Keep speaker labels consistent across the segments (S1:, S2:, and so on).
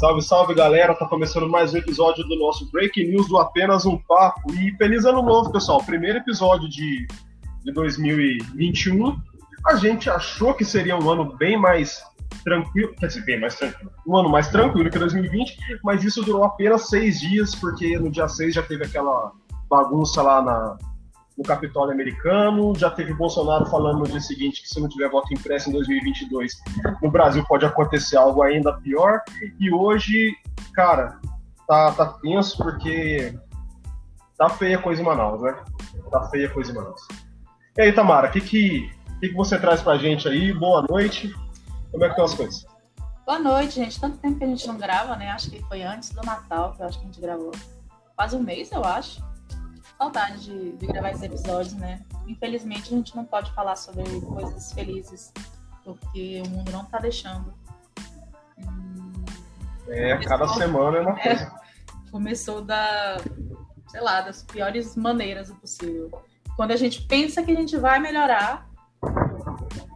S1: Salve, salve galera, tá começando mais um episódio do nosso Breaking News do Apenas um Papo. E feliz ano novo, pessoal. Primeiro episódio de, de 2021. A gente achou que seria um ano bem mais tranquilo, quer dizer, bem mais tranquilo, um ano mais tranquilo que 2020, mas isso durou apenas seis dias, porque no dia 6 já teve aquela bagunça lá na, no Capitólio americano, já teve Bolsonaro falando no dia seguinte que se não tiver voto impresso em 2022, no Brasil pode acontecer algo ainda pior, e hoje, cara, tá, tá tenso porque tá feia a coisa em Manaus, né? Tá feia a coisa em Manaus. E aí, Tamara, o que que, que que você traz pra gente aí? Boa noite. Como é que estão as coisas?
S2: Boa noite, gente. Tanto tempo que a gente não grava, né? Acho que foi antes do Natal que eu acho que a gente gravou. Quase um mês, eu acho. Saudade de, de gravar esses episódios, né? Infelizmente, a gente não pode falar sobre coisas felizes, porque o mundo não tá deixando.
S1: É, cada semana é uma coisa. É,
S2: começou da, sei lá, das piores maneiras possível. Quando a gente pensa que a gente vai melhorar,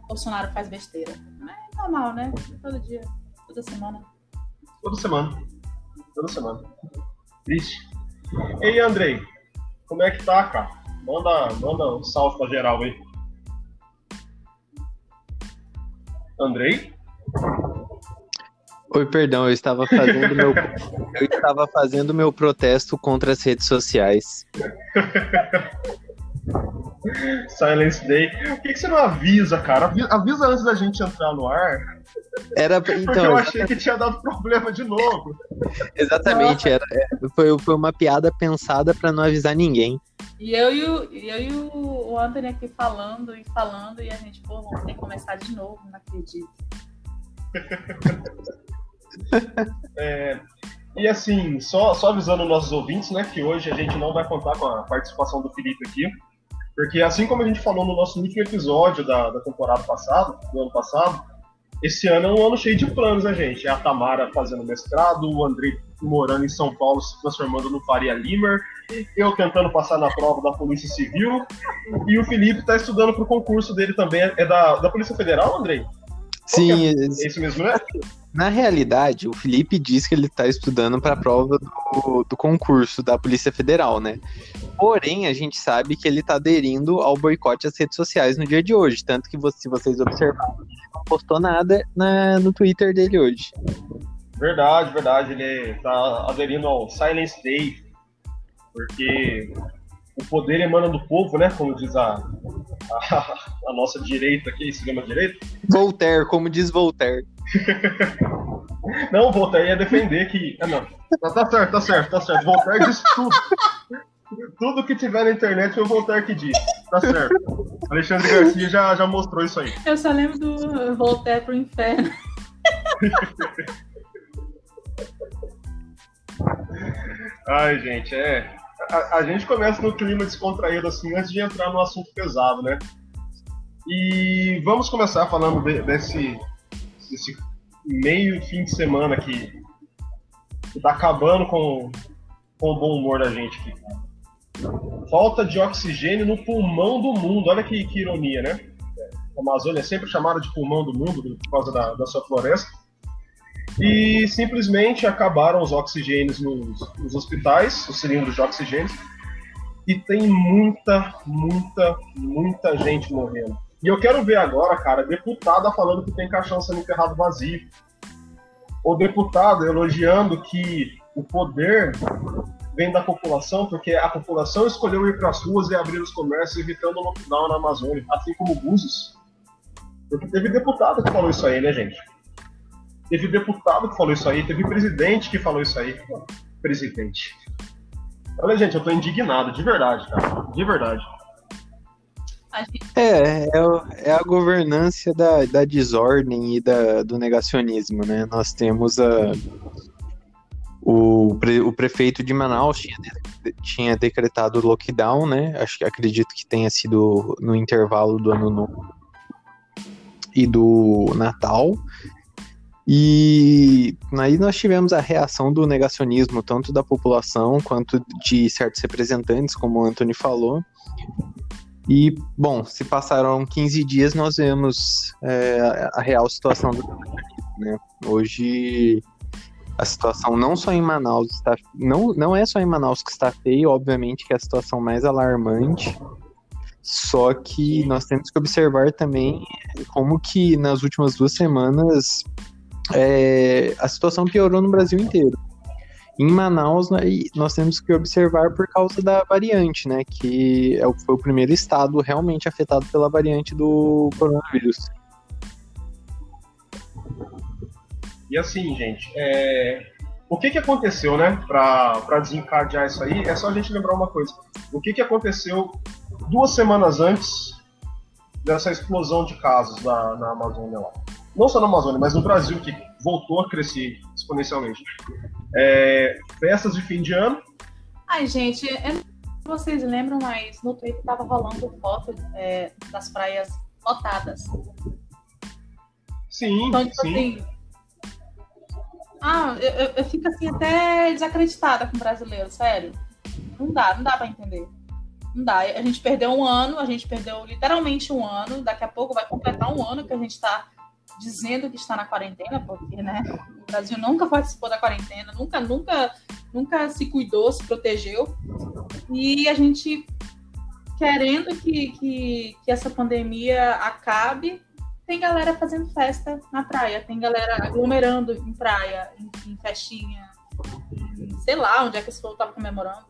S2: Bolsonaro faz besteira normal, né? Todo dia, toda semana.
S1: Toda semana. Toda semana. Triste. E aí, Andrei? Como é que tá, cara? Manda, manda um salve pra geral aí. Andrei?
S3: Oi, perdão, eu estava fazendo meu eu estava fazendo meu protesto contra as redes sociais.
S1: Silence Day. Por que, que você não avisa, cara? Avisa antes da gente entrar no ar.
S3: Era, então,
S1: Porque eu achei que tinha dado problema de novo.
S3: Exatamente, era, é, foi, foi uma piada pensada para não avisar ninguém.
S2: E eu e, o, eu e o Anthony aqui falando e falando, e a gente, pô, vamos ter que começar de novo, não acredito.
S1: é, e assim, só, só avisando nossos ouvintes, né, que hoje a gente não vai contar com a participação do Felipe aqui, porque assim como a gente falou no nosso último episódio da, da temporada passada, do ano passado, esse ano é um ano cheio de planos, né, gente? É a Tamara fazendo mestrado, o André morando em São Paulo se transformando no Faria Limer, eu tentando passar na prova da Polícia Civil, e o Felipe está estudando para o concurso dele também. É da, da Polícia Federal, Andrei?
S3: Sim,
S1: é? é isso mesmo, né?
S3: Na realidade, o Felipe diz que ele está estudando para a prova do, do, concurso da Polícia Federal, né? Porém, a gente sabe que ele está aderindo ao boicote às redes sociais no dia de hoje. Tanto que, se vocês observarem, ele não postou nada na, no Twitter dele hoje.
S1: Verdade, verdade. Ele está aderindo ao Silence Day, porque o poder emana do povo, né? Como diz a, a, a nossa direita aqui, extrema direita.
S3: Voltaire, como diz Voltaire.
S1: não, Voltaire ia defender que. Ah, não. Tá, tá, certo, tá certo, tá certo. Voltaire diz tudo. Tudo que tiver na internet foi o Voltaire que diz. Tá certo. Alexandre Garcia já, já mostrou isso aí.
S2: Eu só lembro do Voltaire pro inferno.
S1: Ai, gente, é. A, a, gente começa no clima descontraído assim antes de entrar no assunto pesado, né? E vamos começar falando de, desse esse meio fim de semana que, que tá acabando com, com o bom humor da gente aqui. Falta de oxigênio no pulmão do mundo. Olha que, que ironia, né? A Amazônia é sempre chamada de pulmão do mundo por causa da, da sua floresta. E simplesmente acabaram os oxigênios nos, nos hospitais, os cilindros de oxigênio. E tem muita, muita, muita gente morrendo. E eu quero ver agora, cara, deputada falando que tem caixão sendo enterrado vazio. Ou deputado elogiando que o poder vem da população, porque a população escolheu ir para as ruas e abrir os comércios, evitando o lockdown na Amazônia, assim como Búzios. Porque teve deputado que falou isso aí, né, gente? Teve deputado que falou isso aí, teve presidente que falou isso aí. Presidente. Olha, gente, eu tô indignado, de verdade, cara. De verdade.
S3: É, é, é, a governança da, da desordem e da, do negacionismo, né? Nós temos a, o, pre, o prefeito de Manaus tinha, tinha decretado lockdown, né? Acho que acredito que tenha sido no intervalo do ano novo e do Natal. E aí nós tivemos a reação do negacionismo, tanto da população quanto de certos representantes, como o Anthony falou. E, bom, se passaram 15 dias, nós vemos é, a real situação do né? Hoje A situação não só em Manaus está. Não, não é só em Manaus que está feia, obviamente, que é a situação mais alarmante. Só que nós temos que observar também como que nas últimas duas semanas é, a situação piorou no Brasil inteiro. Em Manaus, né, nós temos que observar por causa da variante, né? Que é foi o primeiro estado realmente afetado pela variante do coronavírus.
S1: E assim, gente, é... o que, que aconteceu, né, para desencadear isso aí? É só a gente lembrar uma coisa. O que, que aconteceu duas semanas antes dessa explosão de casos na, na Amazônia lá? Não só na Amazônia, mas no Brasil, que voltou a crescer exponencialmente. É... Festas de fim de ano.
S2: Ai, gente, eu vocês lembram, mas no Twitter tava rolando foto é, das praias lotadas.
S1: Sim,
S2: Então, tipo
S1: sim.
S2: assim. Ah, eu, eu- eu fico assim até desacreditada com o brasileiro, sério. Não dá, não dá pra entender. Não dá. A gente perdeu um ano, a gente perdeu literalmente um ano. Daqui a pouco vai completar um ano que a gente tá dizendo que está na quarentena, porque, né? O Brasil nunca participou da quarentena, nunca, nunca, nunca se cuidou, se protegeu. E a gente querendo que, que, que essa pandemia acabe, tem galera fazendo festa na praia, tem galera aglomerando em praia, em, em festinha, em- sei lá onde é que esse povo tava comemorando.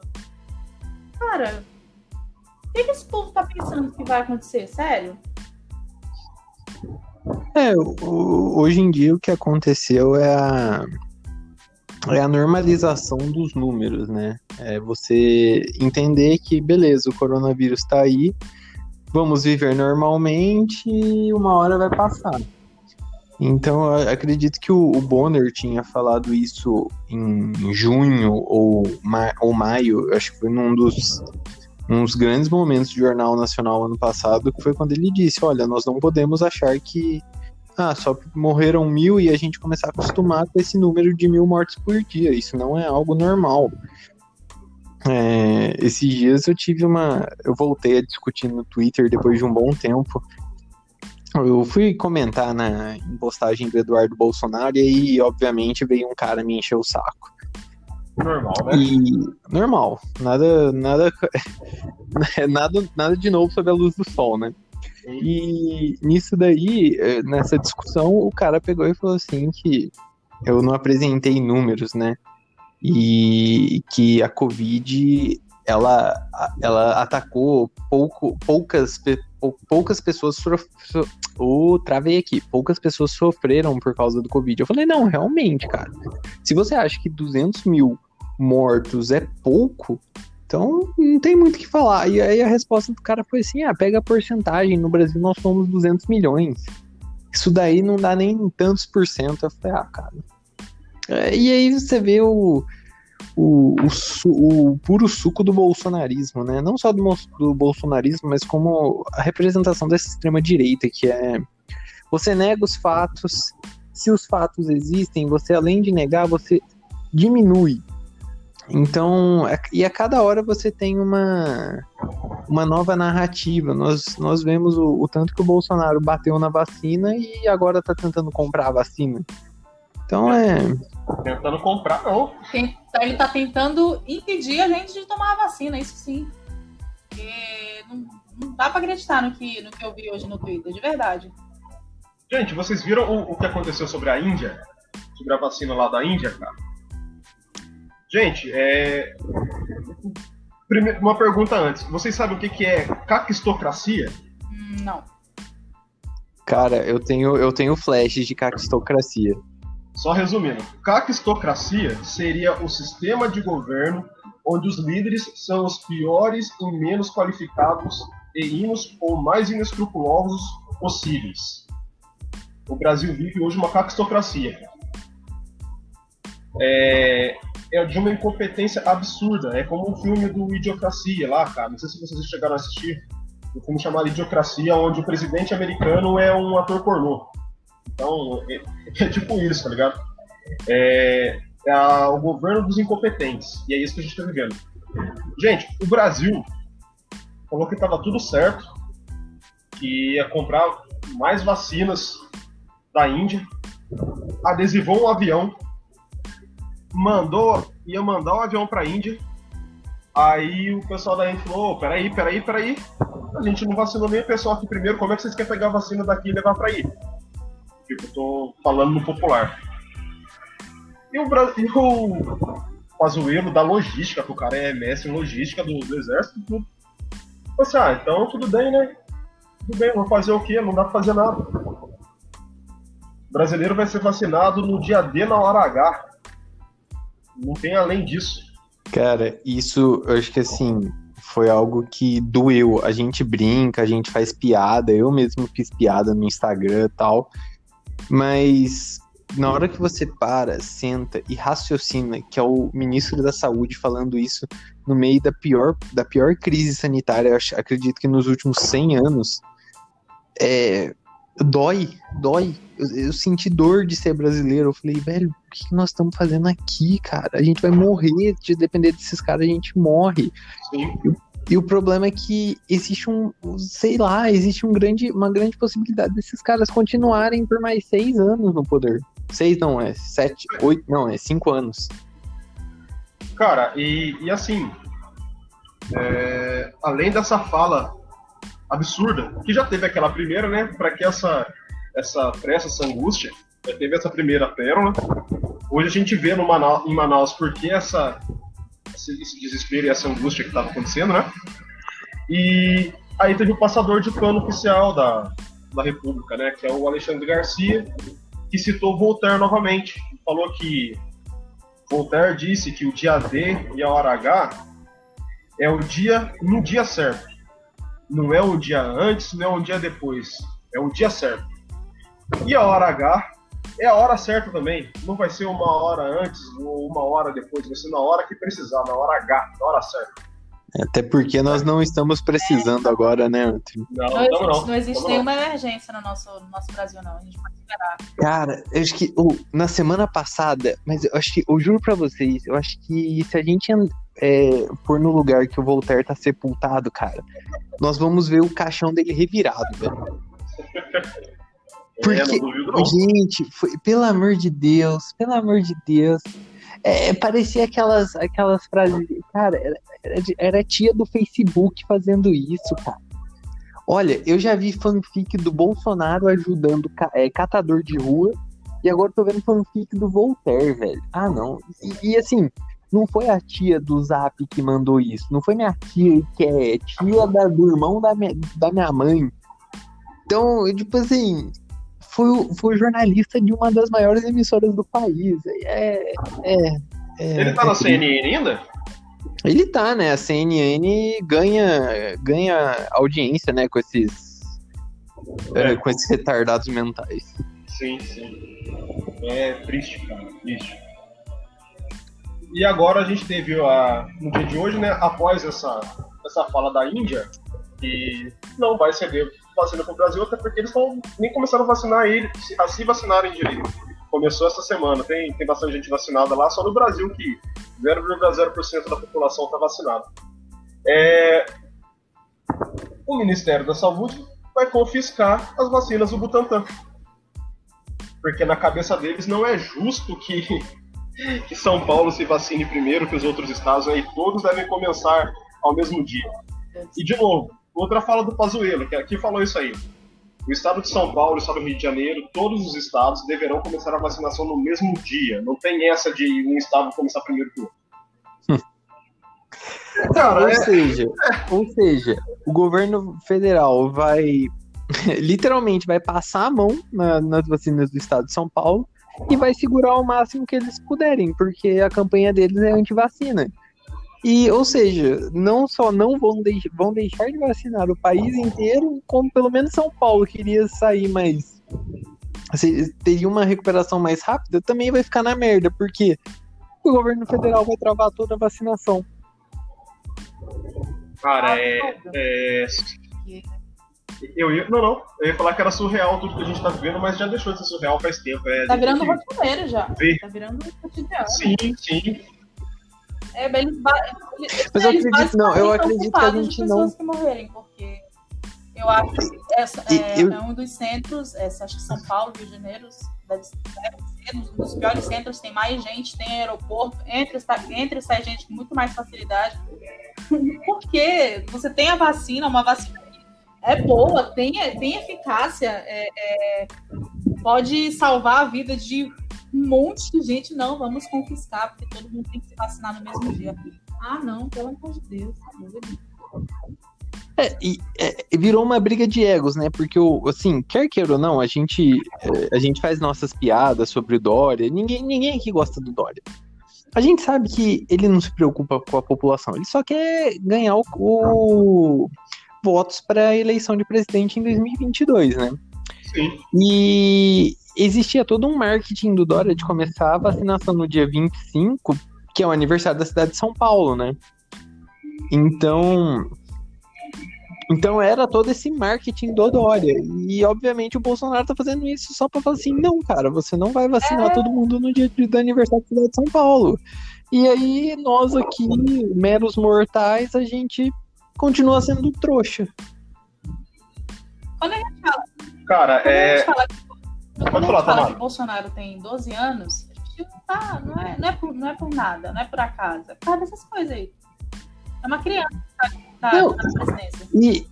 S2: Cara, o que, que esse povo tá pensando que vai acontecer? Sério?
S3: É, hoje em dia o que aconteceu é a, é a normalização dos números, né? É você entender que, beleza, o coronavírus tá aí, vamos viver normalmente e uma hora vai passar. Então, acredito que o, Bonner tinha falado isso em junho ou, ma ou maio, acho que foi num dos, uns grandes momentos do Jornal Nacional ano passado, que foi quando ele disse: Olha, nós não podemos achar que ah, só morreram mil e a gente começar a acostumar com esse número de mil mortes por dia. Isso não é algo normal. É, esses dias eu tive uma. Eu voltei a discutir no Twitter depois de um bom tempo. Eu fui comentar na em postagem do Eduardo Bolsonaro e aí, obviamente, veio um cara me encher o saco.
S1: Normal, né?
S3: E normal, nada, nada, nada, nada de novo sob a luz do sol, né? E nisso daí, eh, nessa discussão, o cara pegou e falou assim que eu não apresentei números, né? E que a Covid ela, ela atacou pouco, poucas, poucas pessoas. sof- so- Ô, travei aqui. Poucas pessoas sofreram por causa do Covid. Eu falei, não, realmente, cara. Se você acha que 200 mil mortos é pouco, então não tem muito o que falar. E aí a resposta do cara foi assim: ah, pega a porcentagem. No Brasil nós somos 200 milhões. Isso daí não dá nem tantos por cento. Eu falei, ah, cara. É, e aí você vê o, o, o, o puro suco do bolsonarismo, né? Não só do, do bolsonarismo, mas como a representação dessa extrema-direita, que é você nega os fatos, se os fatos existem, você além de negar, você diminui. Então, é- e a cada hora você tem uma, uma nova narrativa. Nós, nós vemos o, o tanto que o Bolsonaro bateu na vacina e agora tá tentando comprar a vacina. Então é.
S1: Tentando comprar, não.
S2: Tem- Ele tá tentando impedir a gente de tomar a vacina, isso sim. Porque não, não dá pra acreditar no que, no que eu vi hoje no Twitter, de verdade.
S1: Gente, vocês viram o, o que aconteceu sobre a Índia? Sobre a vacina lá da Índia, cara? Gente, é. Primeiro, uma pergunta antes. Vocês sabem o que, que é caquistocracia?
S2: Não.
S3: Cara, eu tenho, eu tenho flashes de caquistocracia.
S1: Só resumindo, caquistocracia seria o sistema de governo onde os líderes são os piores e menos qualificados e inos ou mais inescrupulosos possíveis. O Brasil vive hoje uma caquistocracia. É, é de uma incompetência absurda. É como um filme do Idiocracia lá, cara. Não sei se vocês chegaram a assistir. Um filme Idiocracia, onde o presidente americano é um ator pornô. Então, é, é tipo isso, tá ligado? É, é o governo dos incompetentes. E é isso que a gente tá vivendo. Gente, o Brasil falou que tava tudo certo, que ia comprar mais vacinas da Índia, adesivou um avião mandou, ia mandar um avião pra Índia. Aí o pessoal da Índia falou, oh, peraí, peraí, peraí. A gente não vacinou nem o pessoal aqui primeiro, como é que vocês querem pegar a vacina daqui e levar pra aí? Tipo, tô falando no popular. E o, e o Pazuello da logística, que o cara é mestre em logística do, do exército, tudo. Você, ah, então tudo bem, né? Tudo bem, vou fazer o quê? Não dá pra fazer nada. O brasileiro vai ser vacinado no dia D na hora H. Não tem além disso.
S3: Cara, isso eu acho que assim foi algo que doeu. A gente brinca, a gente faz piada, eu mesmo fiz piada no Instagram tal. Mas na hora que você para, senta e raciocina que é o ministro da Saúde falando isso no meio da pior, da pior crise sanitária, acredito que nos últimos 100 anos, é, dói, dói. Eu, eu, senti dor de ser brasileiro. Eu falei, velho, o que nós estamos fazendo aqui, cara? A gente vai morrer, de depender desses caras, a gente morre. Sim. E o problema é que existe um, sei lá, existe um grande, uma grande possibilidade desses caras continuarem por mais seis anos no poder. Seis não, é sete, oito, não, é cinco anos.
S1: Cara, e, e assim, é, além dessa fala absurda, que já teve aquela primeira, né, para que essa, essa pressa, essa angústia, já teve essa primeira pérola. Hoje a gente vê no Manaus, em Manaus porque essa esse, esse desespero e essa angústia que estava acontecendo, né? E aí teve o passador de pano oficial da, da República, né? Que é o Alexandre Garcia, que citou Voltaire novamente. Falou que Voltaire disse que o dia D e a hora H é o dia no dia certo. Não é o dia antes, não é um dia depois. É o dia certo. E a hora H é a hora certa também. Não vai ser uma hora antes ou uma hora depois, vai ser na hora que precisar, na hora H, na hora certa.
S3: Até porque nós não estamos precisando agora, né,
S2: Antônio? Não, não, existe, não, não existe nenhuma emergência no nosso, no nosso Brasil, não. A gente pode esperar.
S3: Cara, eu acho que oh, na semana passada, mas eu acho que, eu juro pra vocês, eu acho que se a gente é, for no lugar que o Voltaire tá sepultado, cara, nós vamos ver o caixão dele revirado, velho. Porque, é, gente, foi, pelo amor de Deus, pelo amor de Deus. É, parecia aquelas, aquelas frases. Cara, era, era, era tia do Facebook fazendo isso, cara. Olha, eu já vi fanfic do Bolsonaro ajudando é, catador de rua. E agora tô vendo fanfic do Voltaire, velho. Ah, não. E, e, assim, não foi a tia do Zap que mandou isso. Não foi minha tia, que é tia da, do irmão da minha, da minha mãe. Então, tipo assim, foi, foi jornalista de uma das maiores emissoras do país. É, é,
S1: é Ele tá é na CNN ainda?
S3: Ele tá, né? A CNN ganha, ganha audiência, né, com esses, é. É, com esses retardados mentais.
S1: Sim, sim. É triste, cara, triste. E agora a gente teve a, no dia de hoje, né, após essa, essa fala da Índia, que não vai ceder vacina para o Brasil, até porque eles estão nem começaram a vacinar ele, a se vacinarem direito. Começou essa semana, tem, tem bastante gente vacinada lá, só no Brasil que 0,0% da população está vacinada. É... O Ministério da Saúde vai confiscar as vacinas do Butantan. Porque na cabeça deles não é justo que, que São Paulo se vacine primeiro que os outros estados, aí todos devem começar ao mesmo dia. E de novo, Outra fala do Pazuello, que aqui falou isso aí. O estado de São Paulo, o estado do Rio de Janeiro, todos os estados deverão começar a vacinação no mesmo dia. Não tem essa de um estado começar primeiro que o outro.
S3: Cara, ou, é... seja, ou seja, o governo federal vai literalmente vai passar a mão na, nas vacinas do estado de São Paulo e vai segurar o máximo que eles puderem, porque a campanha deles é anti-vacina. E, ou seja, não só não vão, deix vão deixar de vacinar o país inteiro, como pelo menos São Paulo queria sair mais. Se, teria uma recuperação mais rápida, também vai ficar na merda, porque o governo federal vai travar toda a vacinação.
S1: Cara, é. é... Eu ia, não, não. Eu ia falar que era surreal tudo que a gente tá vivendo, mas já deixou de ser surreal faz tempo. É,
S2: tá virando rotineiro já. Ver. Tá virando cotidiano.
S1: Sim, sim.
S2: É, eles,
S3: eles, Mas eu acredito, não, eu acredito que a gente não.
S2: que morrerem, porque eu acho que essa, é, eu... é, um dos centros, essa, acho que São Paulo, Rio de Janeiro, deve ser nos, nos piores centros tem mais gente, tem aeroporto, entra, entra e sai gente com muito mais facilidade. Porque você tem a vacina, uma vacina é boa, tem, tem eficácia, é, é, pode salvar a vida de um monte de gente. Não, vamos confiscar, porque todo mundo tem que se vacinar no mesmo dia. Ah, não, pelo amor de Deus.
S3: É, e é, virou uma briga de egos, né? Porque, assim, quer queira ou não, a gente, é, a gente faz nossas piadas sobre o Dória. Ninguém, ninguém aqui gosta do Dória. A gente sabe que ele não se preocupa com a população, ele só quer ganhar o, o votos para a eleição de presidente em 2022, né?
S1: Sim.
S3: E existia todo um marketing do Dória de começar a vacinação no dia 25, que é o aniversário da cidade de São Paulo, né? Então, então era todo esse marketing do Dória. E obviamente o Bolsonaro tá fazendo isso só pra falar assim: não, cara, você não vai vacinar é. todo mundo no dia do aniversário da cidade de São Paulo. E aí nós aqui, meros mortais, a gente continua sendo trouxa.
S2: Quando a gente fala.
S1: Cara, é. Fala,
S2: quando a gente fala que o Bolsonaro tem 12 anos, a gente não tá. Não é, não, é por, não é por nada, não é por acaso. É por causa dessas coisas aí. É uma criança que tá, tá na presidência.
S3: E,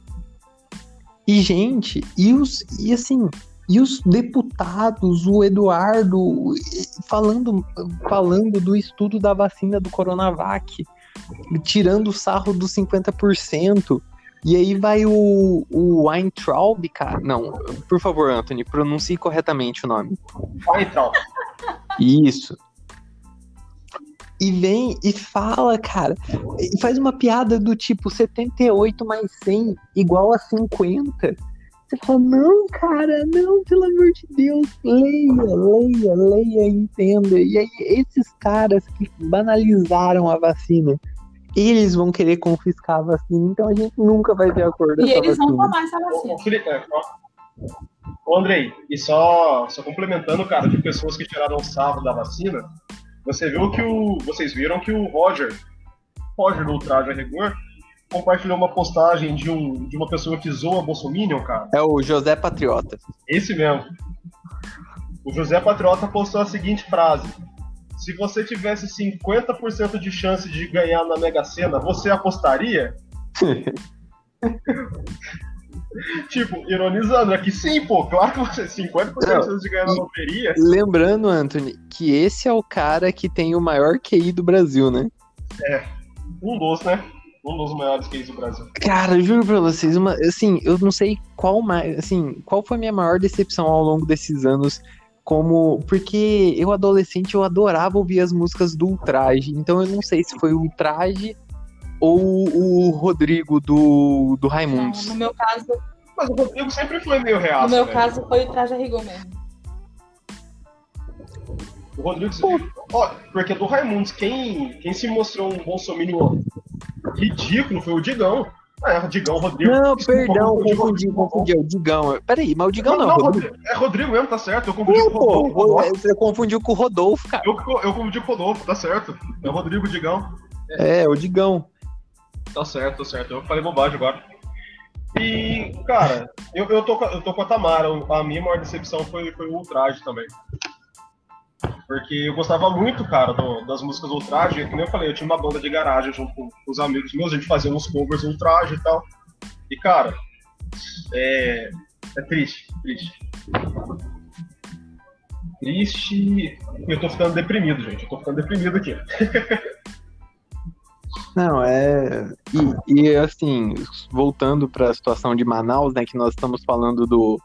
S3: e, gente, e os. E assim, e os deputados, o Eduardo, falando, falando do estudo da vacina do Coronavac, tirando o sarro dos 50%. E aí vai o, o Weintraub, cara. Não, por favor, Anthony, pronuncie corretamente o nome.
S1: Weintraub.
S3: Isso e vem e fala, cara, e faz uma piada do tipo 78 mais 100 igual a 50. Você fala, não, cara, não, pelo amor de Deus, leia, leia, leia, entenda. E aí, esses caras que banalizaram a vacina, eles vão querer confiscar a vacina, então a gente nunca vai ver a cor
S2: dessa E eles vacina. vão tomar essa vacina.
S1: Ô, Andrei, e só, só complementando, cara, de pessoas que tiraram o salvo da vacina, você viu que o. Vocês viram que o Roger, Roger do Ultraje a Rigor, compartilhou uma postagem de, um, de uma pessoa que zoa Bolsominion, cara.
S3: É o José Patriota.
S1: Esse mesmo. O José Patriota postou a seguinte frase: Se você tivesse 50% de chance de ganhar na Mega Sena, você apostaria? tipo, ironizando, é que sim, pô, claro que você 50% Não, de ganhar na loteria.
S3: Lembrando, Anthony, que esse é o cara que tem o maior QI do Brasil, né?
S1: É, um dos, né? Um dos maiores QIs do Brasil.
S3: Cara, juro pra vocês, uma, assim, eu não sei qual mais, assim, qual foi a minha maior decepção ao longo desses anos como porque eu adolescente eu adorava ouvir as músicas do Ultraje, então eu não sei se foi o Ultraje ou o Rodrigo do, do Raimundos?
S2: no meu caso.
S1: Mas o Rodrigo sempre foi meio real.
S2: No meu né? caso foi o Traje Rigor mesmo.
S1: O Rodrigo. Ó, porque do Raimundos, quem, quem se mostrou um bolsominion ridículo foi o Digão. É, o Digão, Rodrigo.
S3: Não, perdão, confundi, confundi. O Digão. Peraí, mas o Digão não. não,
S1: não Rodrigo. É Rodrigo mesmo, tá certo. Eu confundi com
S3: o Rodolfo. Você confundiu com o Rodolfo, cara.
S1: Eu, eu confundi com o Rodolfo, tá certo. É o Rodrigo Digão.
S3: É, o Digão.
S1: Tá certo, tá certo. Eu falei bobagem agora. E, cara, eu, eu, tô, eu tô com a Tamara. A minha maior decepção foi, foi o Ultraje também. Porque eu gostava muito, cara, do, das músicas Ultraje. Como eu falei, eu tinha uma banda de garagem junto com, com os amigos meus. A gente fazia uns covers Ultraje e tal. E, cara, é, é triste, triste. Triste. Eu tô ficando deprimido, gente. Eu tô ficando deprimido aqui.
S3: Não, é. E, e assim, voltando para a situação de Manaus, né, que nós estamos falando do,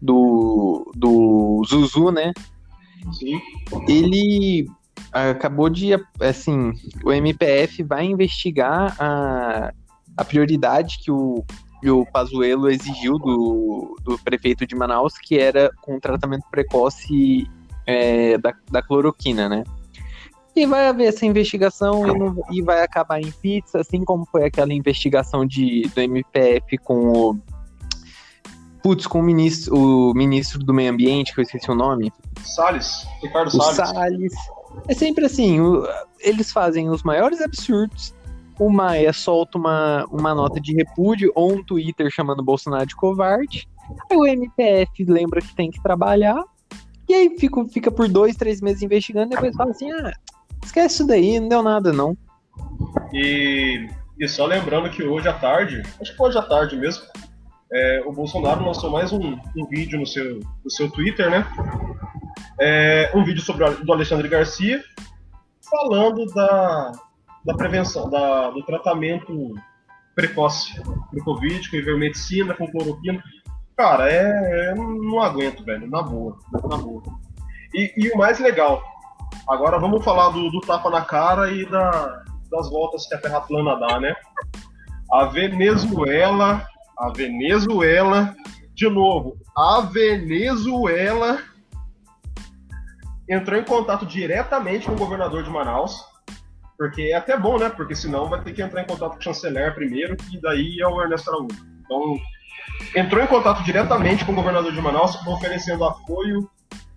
S3: do, do Zuzu, né? Ele acabou de. Assim, o MPF vai investigar a, a prioridade que o, que o Pazuello exigiu do, do prefeito de Manaus, que era com tratamento precoce é, da, da cloroquina, né? E vai haver essa investigação e, não, e, vai acabar em pizza, assim como foi aquela investigação de, do MPF com o. Putz, com o ministro, o ministro do Meio Ambiente, que eu esqueci o nome.
S1: Salles, Ricardo Salles.
S3: Salles. É sempre assim, o, eles fazem os maiores absurdos. O Maia solta uma, uma nota de repúdio ou um Twitter chamando o Bolsonaro de covarde. Aí o MPF lembra que tem que trabalhar E aí fica, fica por dois, três meses investigando e depois fala assim, ah, esquece isso daí, não deu nada não.
S1: E, e só lembrando que hoje à tarde, acho que hoje à tarde mesmo, é, o Bolsonaro lançou mais um, um, vídeo no seu, no seu Twitter, né? É, um vídeo sobre do Alexandre Garcia falando da, da prevenção, da, do tratamento precoce do Covid, com ivermectina, com cloroquina. Cara, é, é, não aguento, velho, na boa, na boa. E, e o mais legal, agora vamos falar do, do tapa na cara e da, das voltas que a Terra plana dá, né? A Venezuela a Venezuela, de novo, a Venezuela entrou em contato diretamente com o governador de Manaus, porque é até bom, né? Porque senão vai ter que entrar em contato com o chanceler primeiro, e daí é o Ernesto Araújo. Então, entrou em contato diretamente com o governador de Manaus, oferecendo apoio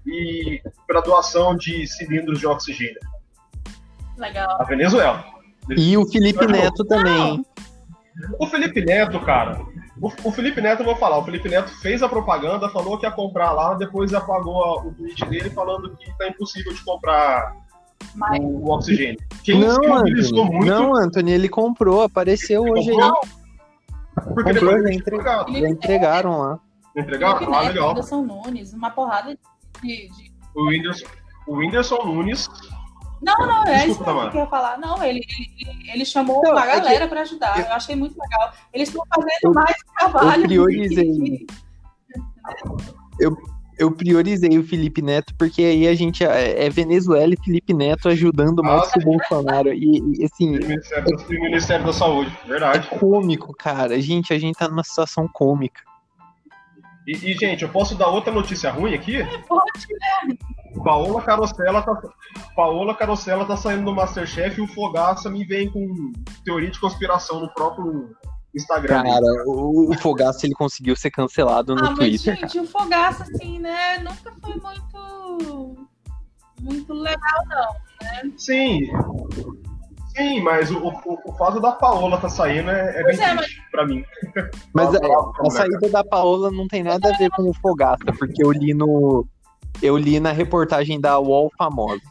S1: e para doação de cilindros de oxigênio.
S2: Legal. A
S1: Venezuela.
S3: E o Felipe Neto também.
S1: O Felipe Neto, cara, o, o, Felipe Neto, eu vou falar, o Felipe Neto fez a propaganda, falou que ia comprar lá, depois apagou a, o tweet dele falando que tá impossível de comprar Mas... o, o, oxigênio.
S3: Quem não, Anthony, muito... não, Anthony, ele comprou, apareceu ele hoje comprou? aí. Porque comprou, já, entregaram. já entregaram lá.
S1: Entregaram?
S2: Felipe ah, Neto, legal. Whindersson Nunes, uma porrada de... de...
S1: O, Whindersson, o Whindersson Nunes
S2: não, não, é Desculpa, isso que eu ia falar. Não, ele, ele, ele chamou não, uma é galera para ajudar. Eu... eu achei muito legal. Eles estão fazendo eu, mais trabalho.
S3: Eu priorizei. eu, eu priorizei o Felipe Neto, porque aí a gente é, é Venezuela e Felipe Neto ajudando mais que o Bolsonaro. E, e assim.
S1: O Ministério, é, o Ministério da Saúde, verdade.
S3: É cômico, cara. Gente, a gente tá numa situação cômica.
S1: E, e, gente, eu posso dar outra notícia ruim aqui?
S2: É, pode?
S1: Paola Carosella tá, Paola Carosella tá saindo do Masterchef e o Fogaça me vem com teoria de conspiração no próprio Instagram.
S3: Cara, o, o Fogaça ele conseguiu ser cancelado no
S2: ah,
S3: Twitter.
S2: Mas, gente, o Fogaça, assim, né, nunca foi muito. muito legal, não, né?
S1: Sim. Sim, mas o, o, o fato da Paola tá saindo é, é bem é, mas... pra mim.
S3: Mas a, a saída da Paola não tem nada a ver com o Fogaça, porque eu li no, eu li na reportagem da UOL famosa.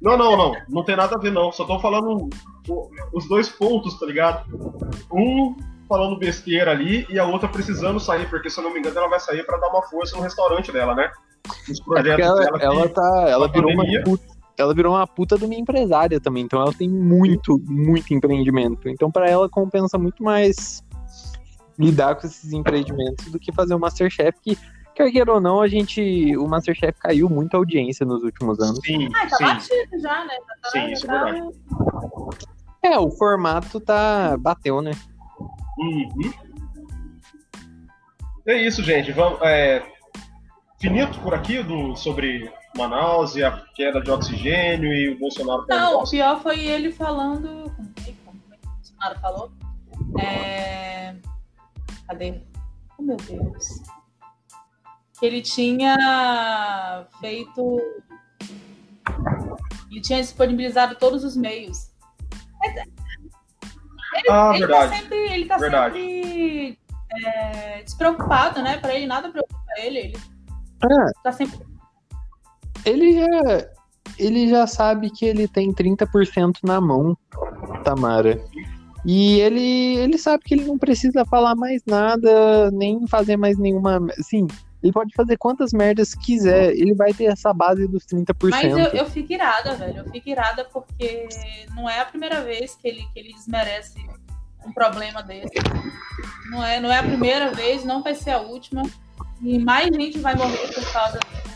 S1: Não, não, não. Não tem nada a ver, não. Só tô falando os dois pontos, tá ligado? Um falando besteira ali e a outra precisando sair, porque se eu não me engano ela vai sair para dar uma força no restaurante dela, né?
S3: Os projetos é ela, dela. Ela, tá, ela virou uma puta, ela virou uma puta de uma empresária também, então ela tem muito, muito empreendimento. Então para ela compensa muito mais lidar com esses empreendimentos do que fazer o Masterchef que quer queira ou não, a gente. O Masterchef caiu muito a audiência nos últimos anos.
S1: Sim,
S2: ah, tá
S1: sim.
S2: batido já, né?
S1: Tá, sim, isso é tá... é verdade.
S3: É, o formato tá. bateu, né?
S1: Uhum. É isso, gente. Vamos, é... Finito por aqui do, sobre Manaus e a queda de oxigênio e o Bolsonaro.
S2: Não, o pior foi ele falando. Como é que o Bolsonaro falou? É... Cadê? Oh, meu Deus que ele tinha feito. Ele tinha disponibilizado todos os meios. Ele,
S1: ah,
S2: ele
S1: tá verdade.
S2: tá sempre, ele tá verdade. sempre é, despreocupado, né? Para ele nada preocupa ele. Ele
S3: é.
S2: tá sempre.
S3: Ele já, ele já sabe que ele tem 30% na mão, Tamara. E ele, ele sabe que ele não precisa falar mais nada, nem fazer mais nenhuma. Assim, ele pode fazer quantas merdas quiser, ele vai ter essa base dos 30%. Mas
S2: eu, eu fico irada, velho. Eu fico irada porque não é a primeira vez que ele, que ele desmerece um problema desse. Não é, não é a primeira vez, não vai ser a última. E mais gente vai morrer por causa do,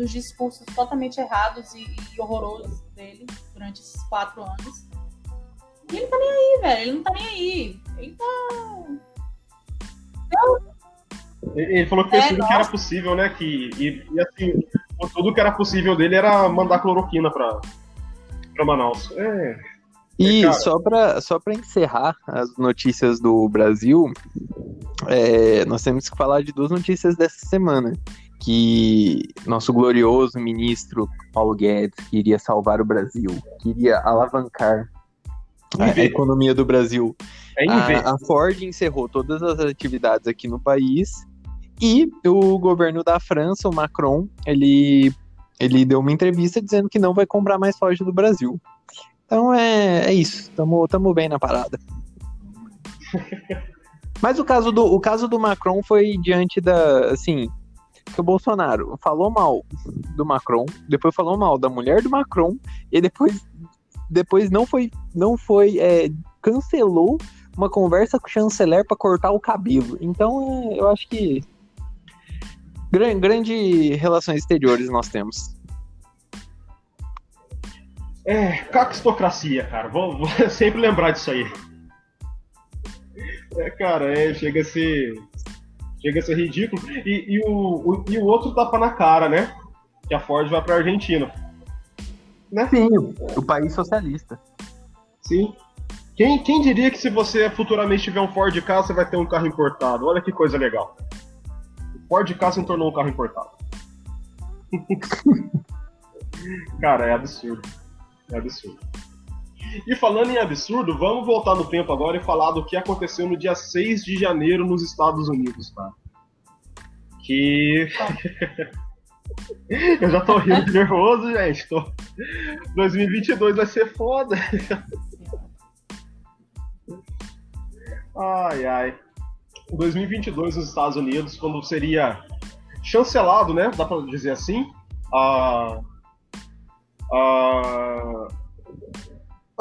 S2: dos discursos totalmente errados e, e, horrorosos dele durante esses quatro anos. E ele tá nem aí, velho. Ele não tá nem aí. Ele tá. Eu,
S1: ele falou que fez é, tudo que era possível, né? Que, e, e assim, tudo que era possível dele era mandar cloroquina pra, pra Manaus. É.
S3: E cara... só para só encerrar as notícias do Brasil, é, nós temos que falar de duas notícias dessa semana. Que nosso glorioso ministro Paulo Guedes queria salvar o Brasil, queria alavancar a, a economia do Brasil.
S1: É
S3: a, a Ford encerrou todas as atividades aqui no país e o governo da França, o Macron, ele Ele deu uma entrevista dizendo que não vai comprar mais Ford do Brasil. Então é, é isso. Tamo, tamo bem na parada. Mas o caso do, o caso do Macron foi diante da. Assim, que o Bolsonaro falou mal do Macron, depois falou mal da mulher do Macron, e depois, depois não foi. Não foi. É, cancelou uma conversa com o chanceler para cortar o cabelo. Então, é, eu acho que. Grande, grande relações exteriores nós temos.
S1: É, caquistocracia, cara. Vou, vou sempre lembrar disso aí. É, cara, é, chega a ser. Chega a ser ridículo. E, e o, o, e o outro tapa na cara, né? Que a Ford vai pra Argentina.
S3: Né? Sim, o país socialista.
S1: Sim. Quem, quem diria que se você futuramente tiver um Ford Ka, você vai ter um carro importado? Olha que coisa legal. O Ford Ka se tornou um carro importado. Cara, é absurdo. É absurdo. E falando em absurdo, vamos voltar no tempo agora e falar do que aconteceu no dia 6 de janeiro nos Estados Unidos, tá? Que. Eu já tô rindo de nervoso, gente. Tô... 2022 vai ser foda. Ai, ai. 2022 nos Estados Unidos, quando seria chancelado, né? Dá pra dizer assim, a, a,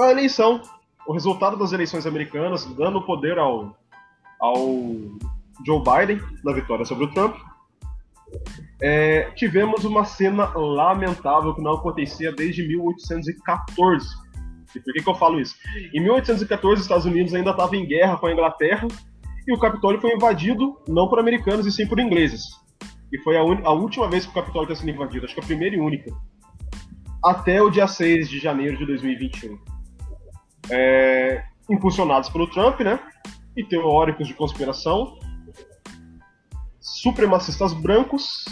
S1: a eleição, o resultado das eleições americanas, dando poder ao, ao Joe Biden na vitória sobre o Trump. É, tivemos uma cena lamentável que não acontecia desde 1814. E por que, que eu falo isso? Em 1814, os Estados Unidos ainda estava em guerra com a Inglaterra e o Capitólio foi invadido não por americanos e sim por ingleses. E foi a, a última vez que o Capitólio está sendo invadido, acho que a primeira e única. Até o dia 6 de janeiro de 2021 é, impulsionados pelo Trump, né? E teóricos de conspiração, supremacistas brancos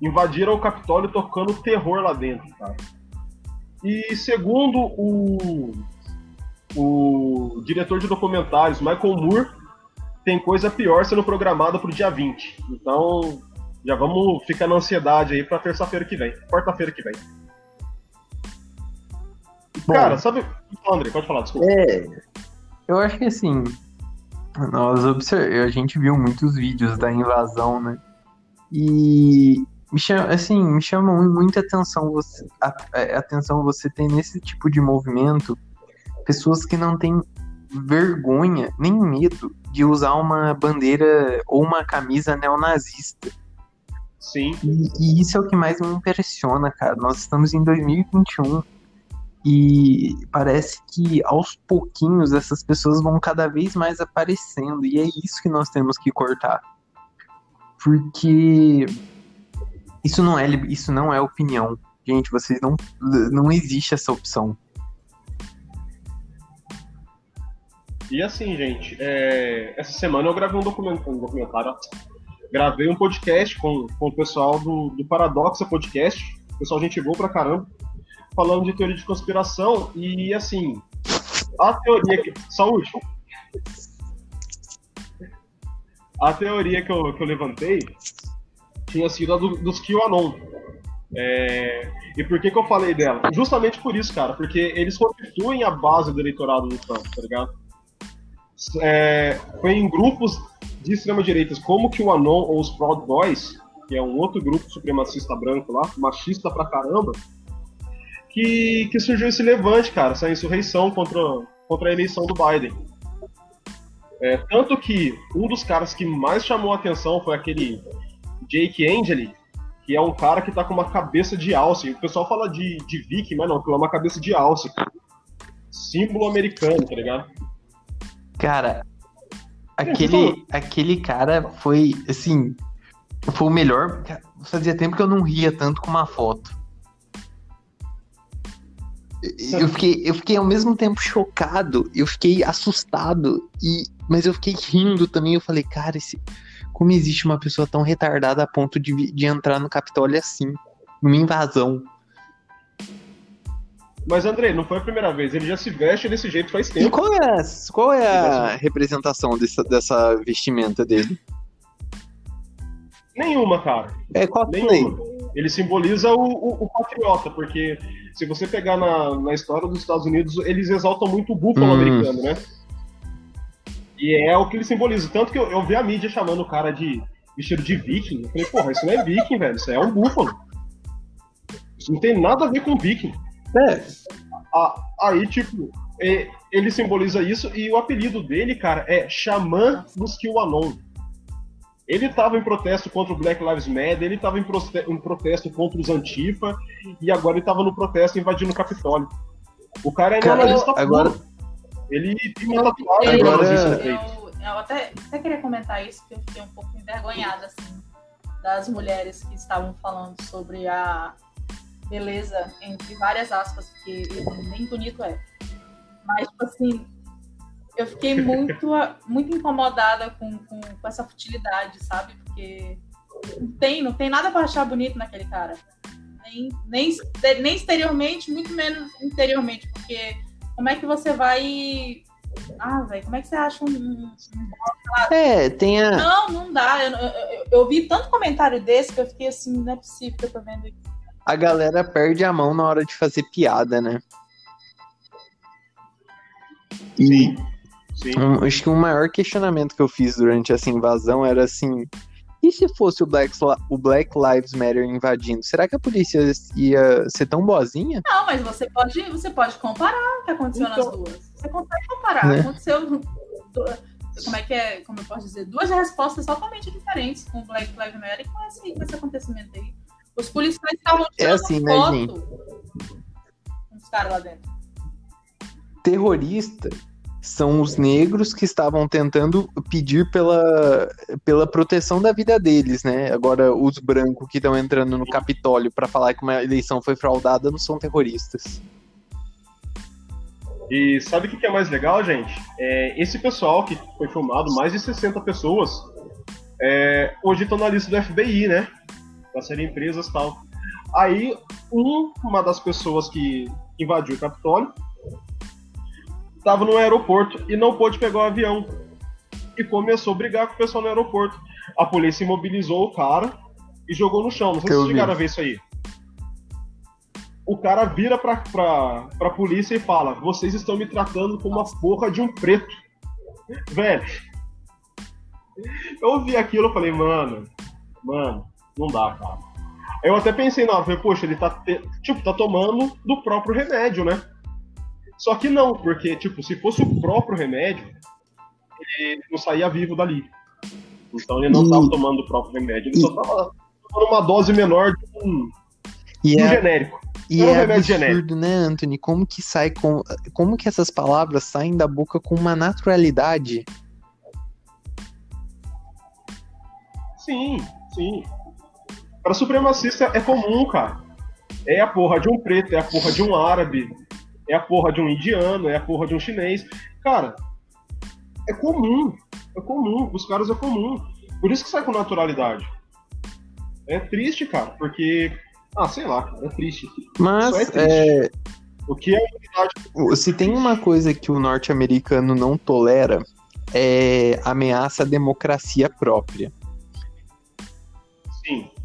S1: invadiram o Capitólio tocando terror lá dentro, cara. E segundo o, o diretor de documentários, Michael Moore, tem coisa pior sendo programada para o dia 20. Então, já vamos ficar na ansiedade aí para terça-feira que vem, quarta-feira que vem. Bom, Cara, sabe. André, pode falar, desculpa.
S3: É. Eu acho que assim. Nós observ... A gente viu muitos vídeos da invasão, né? E me chama, assim, me chama muita atenção você, a, a, atenção você ter nesse tipo de movimento pessoas que não têm vergonha nem medo de usar uma bandeira ou uma camisa neonazista.
S1: Sim.
S3: E, e isso é o que mais me impressiona, cara. Nós estamos em 2021 e parece que aos pouquinhos essas pessoas vão cada vez mais aparecendo. E é isso que nós temos que cortar. Porque isso não é, isso não é opinião. Gente, vocês não. Não existe essa opção.
S1: E assim, gente, é, essa semana eu gravei um documentário, um documentário gravei um podcast com, com o pessoal do, do Paradoxa Podcast, pessoal gente boa pra caramba falando de teoria de conspiração e assim, a teoria que. Saúde! A teoria que eu, que eu levantei tinha sido a do, dos QAnon. É, e por que, que eu falei dela? Justamente por isso, cara, porque eles constituem a base do eleitorado do Trump, tá ligado? É, foi em grupos de extrema-direita como o QAnon ou os Proud Boys, que é um outro grupo supremacista branco lá, machista pra caramba, que, que surgiu esse levante, cara, essa insurreição contra, contra a eleição do Biden. É, tanto que um dos caras que mais chamou a atenção foi aquele Jake Angeli, que é um cara que tá com uma cabeça de alce. O pessoal fala de, de viking, mas não, que é uma cabeça de alce. Símbolo americano, tá ligado?
S3: Cara, aquele, aquele cara foi, assim, foi o melhor. Fazia tempo que eu não ria tanto com uma foto. Eu fiquei, eu fiquei ao mesmo tempo chocado, eu fiquei assustado, e, mas eu fiquei rindo também. Eu falei, cara, esse, como existe uma pessoa tão retardada a ponto de, de entrar no Capitólio assim, numa invasão?
S1: Mas André, não foi a primeira vez, ele já se veste desse jeito faz tempo.
S3: E qual é, qual é a representação dessa, dessa vestimenta dele?
S1: Nenhuma, cara.
S3: É cosplay. Nenhuma.
S1: Ele simboliza o, o, o, patriota, porque se você pegar na, na história dos Estados Unidos, eles exaltam muito o búfalo hum. americano, né? E é o que ele simboliza. Tanto que eu, eu vi a mídia chamando o cara de vestido de viking. Eu falei, porra, isso não é viking, velho. Isso é um búfalo. Isso não tem nada a ver com viking. É. Aí, tipo, ele simboliza isso e o apelido dele, cara, é Xamã dos Kiwanon. Ele estava em protesto contra o Black Lives Matter, ele estava em, em, protesto contra os Antifa, e agora ele estava no protesto invadindo o Capitólio. O cara é
S3: analista agora...
S1: Ele
S2: tem uma tatuagem agora... eu, eu até, até queria comentar isso, que eu fiquei um pouco envergonhada, assim, das mulheres que estavam falando sobre a beleza, entre várias aspas, porque nem bonito é. Mas, tipo assim, eu fiquei muito, muito incomodada com, com, com, essa futilidade, sabe? Porque não tem, não tem nada para achar bonito naquele cara. Nem, nem, nem exteriormente, muito menos interiormente. Porque como é que você vai. Ah, velho, como é que você acha um. um...
S3: É, tem a.
S2: Não, não dá. Eu, eu, eu, vi tanto comentário desse que eu fiquei assim, não é possível que eu tô vendo isso.
S3: A galera perde a mão na hora de fazer piada, né?
S1: Sim.
S3: Um, acho que o maior questionamento que eu fiz durante essa invasão era assim: e se fosse o Black, o Black Lives Matter invadindo? Será que a polícia ia ser tão boazinha?
S2: Não, mas você pode, você pode comparar o que aconteceu então, nas duas. Você consegue comparar. Né? Aconteceu. Como é que é? Como eu posso dizer? Duas respostas totalmente diferentes com o Black Lives Matter e com esse, com esse acontecimento aí. Os policiais estavam
S3: é tirando é assim, né, foto né, gente?
S2: com os caras lá dentro.
S3: Terrorista são os negros que estavam tentando pedir pela, pela proteção da vida deles, né? Agora, os brancos que estão entrando no Capitólio para falar que uma eleição foi fraudada não são terroristas.
S1: E sabe o que é mais legal, gente? É, esse pessoal que foi filmado, mais de 60 pessoas, é, hoje estão na lista do FBI, né? Para serem empresas e tal. Aí, um, uma das pessoas que invadiu o Capitólio estava no aeroporto e não pôde pegar o avião. E começou a brigar com o pessoal no aeroporto. A polícia imobilizou o cara e jogou no chão. Não sei se vocês chegaram a ver isso aí. O cara vira pra, pra, pra polícia e fala: Vocês estão me tratando como uma porra de um preto. Velho. Eu ouvi aquilo e falei, mano, mano, não dá, cara. Eu até pensei na hora, falei, poxa, ele tá, tipo, tá tomando do próprio remédio, né? Só que não, porque, tipo, se fosse o próprio remédio, ele não saía vivo dali. Então ele não estava e... tomando o próprio remédio, ele e... só estava tomando uma dose menor de um,
S3: e
S1: de um é... genérico.
S3: E é um absurdo, genérico. né, Anthony? Como que sai com. Como que essas palavras saem da boca com uma naturalidade?
S1: Sim, sim. Para supremacista é comum, cara. É a porra de um preto, é a porra de um árabe, é a porra de um indiano, é a porra de um chinês. Cara, é comum. É comum. Os caras é comum. Por isso que sai com naturalidade. É triste, cara, porque. Ah, sei lá, é triste.
S3: Mas. É triste. É...
S1: O que é
S3: a Se tem uma coisa que o norte-americano não tolera, é ameaça à democracia própria.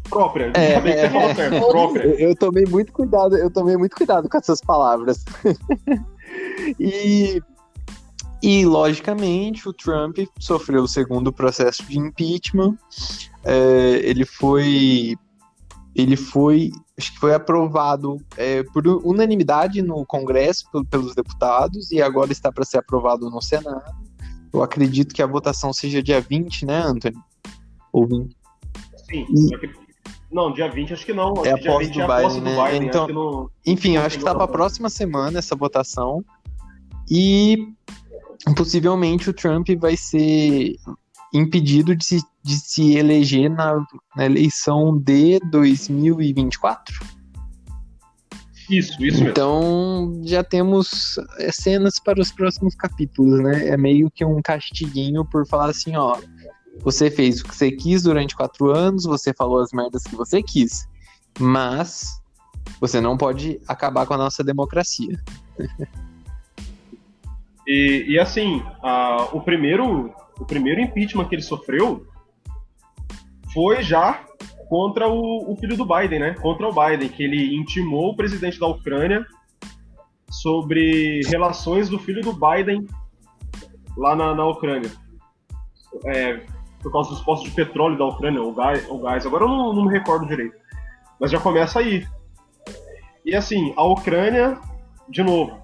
S1: Própria. É, é,
S3: certo, própria. Eu, eu tomei muito cuidado, eu tomei muito cuidado com essas palavras. e e, logicamente, o Trump sofreu o segundo processo de impeachment. É, ele foi. Ele foi. Acho que foi aprovado é, por unanimidade no Congresso pelos deputados e agora está para ser aprovado no Senado. Eu acredito que a votação seja dia 20, né, Anthony?
S1: Ou 20. Sim, e... Não, dia 20 acho que não.
S3: É a posse do, é Biden, né? Biden, Então, não... enfim, eu acho que tá pra próxima semana essa votação. E possivelmente o Trump vai ser impedido de se, de se eleger na, na eleição de 2024.
S1: Isso, isso
S3: Então
S1: mesmo.
S3: já temos cenas para os próximos capítulos, né? É meio que um castiguinho por falar assim, ó, você fez o que você quis durante quatro anos, você falou as merdas que você quis. Mas você não pode acabar com a nossa democracia.
S1: e, e, assim, a, o, primeiro, o primeiro impeachment que ele sofreu foi já contra o, o, filho do Biden, né? Contra o Biden, que ele intimou o presidente da Ucrânia sobre relações do filho do Biden lá na, na Ucrânia. É, por causa dos postos de petróleo da Ucrânia, o gás, o gás. agora eu não, não me recordo direito. Mas já começa aí. E assim, a Ucrânia, de novo,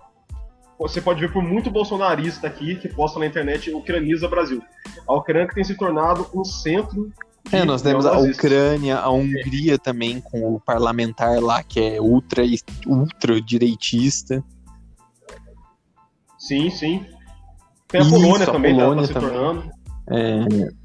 S1: você pode ver por muito bolsonarista aqui que posta na internet Ucraniza Brasil. A Ucrânia tem se tornado um centro
S3: é, nós temos a Ucrânia, a Hungria também, com o parlamentar lá que é ultra, ultra direitista.
S1: Sim, sim. Tem a Isso, Polônia também, a Polônia tá, tá se tornando.
S3: É.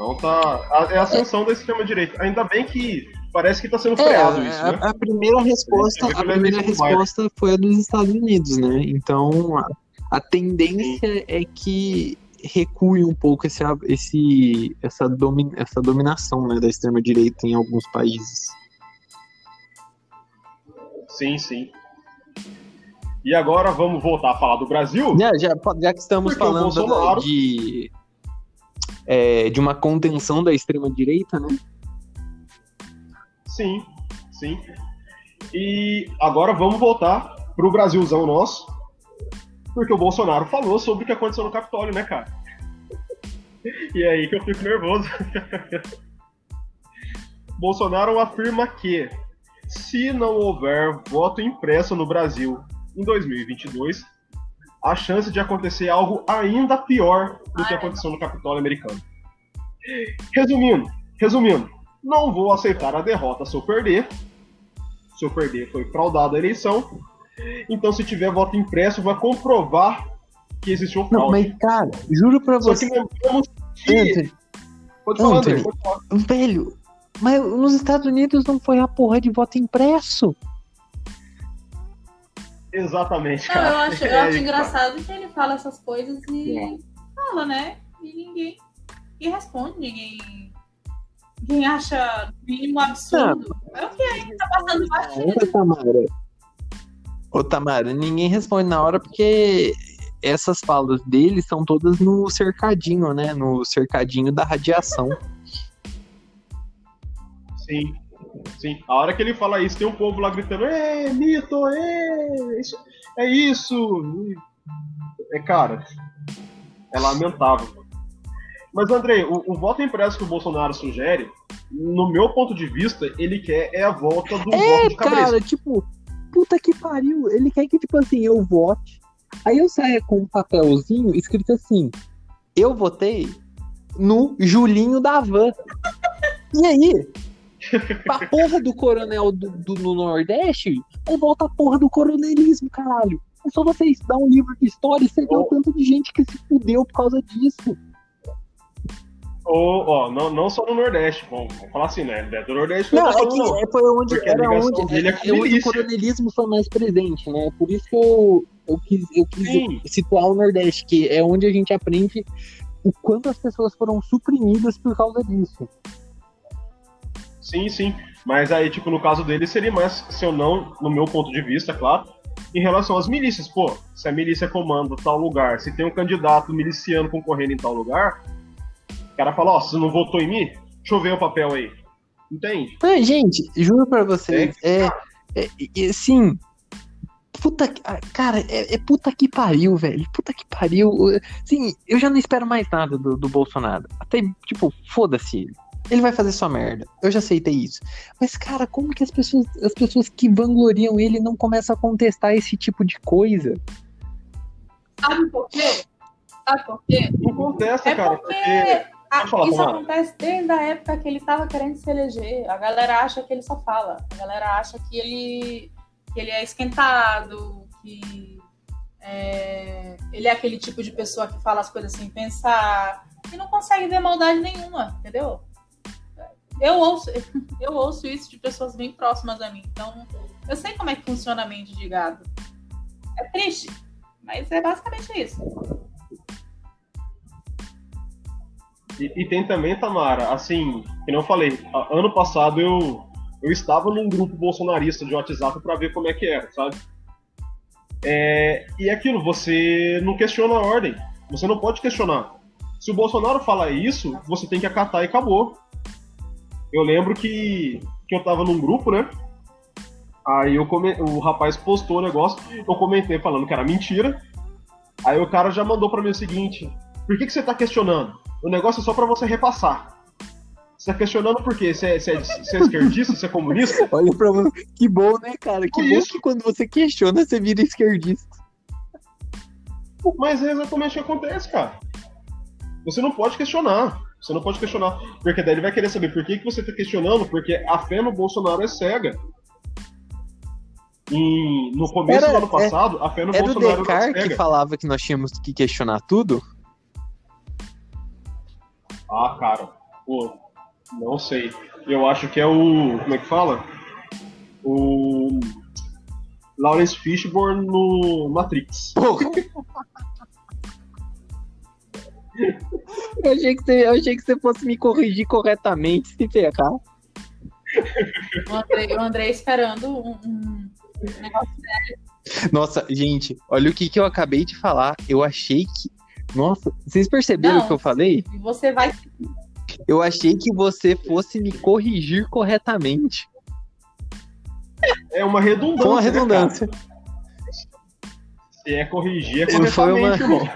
S1: Então tá. É a ascensão é. da extrema-direita. Ainda bem que parece que está sendo freado
S3: é,
S1: isso, né?
S3: A, primeira resposta, a primeira resposta foi a dos Estados Unidos, né? Então a, a tendência sim. é que recue um pouco esse, esse, essa, domi, essa dominação né, da extrema-direita em alguns países.
S1: Sim, sim. E agora vamos voltar a falar do Brasil?
S3: É, já, já que estamos falando Bolsonaro... de, é, de uma contenção da extrema-direita, né?
S1: Sim, sim. E agora vamos voltar para o Brasilzão nosso, porque o Bolsonaro falou sobre o que aconteceu no Capitólio, né, cara? E é aí que eu fico nervoso. Bolsonaro afirma que, se não houver voto impresso no Brasil em 2022, a chance de acontecer algo ainda pior do que aconteceu no Capitólio americano. Resumindo, resumindo, não vou aceitar a derrota se eu perder. Se eu perder, foi fraudada a eleição. Então, se tiver voto impresso, vai comprovar que existiu fraude.
S3: Não, mas, cara, juro pra você. Só que lembramos que... Anthony, pode falar, Anthony, pode falar. Velho, mas nos Estados Unidos não foi a porra de voto impresso.
S1: Exatamente,
S2: cara. Não, eu acho, eu acho é, engraçado cara. que ele fala essas coisas e é. fala, né? E ninguém, ninguém responde, ninguém ninguém acha mínimo absurdo. É o que aí tá passando batido. Tamara.
S3: Ô, Tamara, ninguém responde na hora porque essas falas dele são todas no cercadinho, né? No cercadinho da radiação.
S1: Sim, sim. A hora que ele fala isso, tem um povo lá gritando: É, mito, é, isso, é isso. É, cara, é lamentável. Mas, Andrei, o, o, voto impresso que o Bolsonaro sugere, no meu ponto de vista, ele quer é a volta do é, voto de
S3: cara, tipo, puta que pariu. Ele quer que, tipo assim, eu vote. Aí eu saia com um papelzinho escrito assim: eu votei no Julinho da Van. E aí? A porra do coronel do, do, no Nordeste, aí volta a porra do coronelismo, caralho. É só você estudar um livro de história e você vê o tanto de gente que se fudeu por causa disso.
S1: Ou, ó, não, não só no Nordeste, vamos, vamos falar assim, né? É do Nordeste
S3: não, é que não. É, foi onde, era onde, é, é onde o coronelismo foi mais presente, né? Por isso que eu, eu quis, eu quis situar o Nordeste, que é onde a gente aprende o quanto as pessoas foram suprimidas por causa disso.
S1: Sim, sim. Mas aí, tipo, no caso dele, seria mais, se eu não, no meu ponto de vista, claro, em relação às milícias. Pô, se a milícia comanda tal lugar, se tem um candidato miliciano concorrendo em tal lugar, cara fala, ó, oh, você não votou em mim? Deixa eu ver o papel aí. Entende?
S3: Ah, gente, juro pra vocês, é, é, é assim, puta ah, cara, é, é, puta que pariu, velho, puta que pariu, sim, eu já não espero mais nada do, do Bolsonaro, até, tipo, foda-se ele. Ele vai fazer sua merda. Eu já aceitei isso. Mas, cara, como que as pessoas, as pessoas que vangloriam ele não começam a contestar esse tipo de coisa?
S2: Sabe por quê? Sabe por quê?
S1: Não contesta,
S2: é
S1: cara,
S2: porque... porque ah, falar, isso acontece desde a época que ele estava querendo se eleger. A galera acha que ele só fala. A galera acha que ele, que ele é esquentado, que é, ele é aquele tipo de pessoa que fala as coisas sem pensar e não consegue ver maldade nenhuma, entendeu? Eu ouço, eu ouço isso de pessoas bem próximas a mim. Então, eu sei como é que funciona a mente de gado. É triste, mas é basicamente isso.
S1: E, e, tem também, Tamara, assim, que não falei, ano passado eu, eu estava num grupo bolsonarista de WhatsApp para ver como é que era, sabe? É, e é aquilo, você não questiona a ordem. Você não pode questionar. Se o Bolsonaro fala isso, você tem que acatar e acabou. Eu lembro que, que eu tava num grupo, né? Aí eu come... o rapaz postou o negócio, eu comentei falando que era mentira. Aí o cara já mandou para mim o seguinte: por que, que você tá questionando? O negócio é só para você repassar. Você tá questionando por quê? Você é, você é, você é esquerdista? Você é comunista?
S3: Olha pra você. Que bom, né, cara? Que bom que quando você questiona, você vira esquerdista.
S1: Mas é exatamente o que acontece, cara. Você não pode questionar. Você não pode questionar. Porque daí ele vai querer saber por que, que você tá questionando, porque a fé no Bolsonaro é cega. E no começo
S3: Era-
S1: do ano passado, a fé no
S3: Era o
S1: Bolsonaro
S3: Descartes
S1: era
S3: que
S1: cega.
S3: falava que nós tínhamos que questionar tudo?
S1: Ah, cara, pô, não sei. Eu acho que é o. Como é que fala? O. Lawrence Fishburne no Matrix.
S3: Porra! Eu achei, que você, eu achei que você fosse me corrigir corretamente, se ferrar.
S2: O Andrei, o Andrei esperando um, um negócio
S3: Nossa, gente, olha o que, que eu acabei de falar. Eu achei que. Nossa, vocês perceberam
S2: Não.
S3: o que eu falei?
S2: você vai.
S3: Eu achei que você fosse me corrigir corretamente.
S1: É uma redundância.
S3: Foi uma
S1: né,
S3: redundância.
S1: cara? Se é corrigir, é
S3: Foi
S1: corretamente,
S3: uma-
S1: irmão.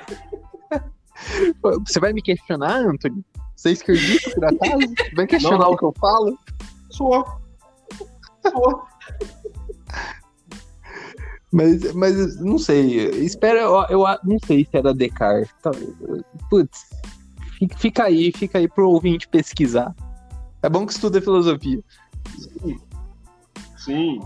S3: Você vai me questionar, Anthony? Você é esquerdista, por acaso? Vai questionar
S1: Não, não.
S3: o que eu falo?
S1: Sou. Sou.
S3: Mas, mas não sei. Espera, eu, eu não sei se era Descartes. Tá, Putz, fica, aí, fica aí pro ouvinte pesquisar. É bom que estuda filosofia.
S1: Sim.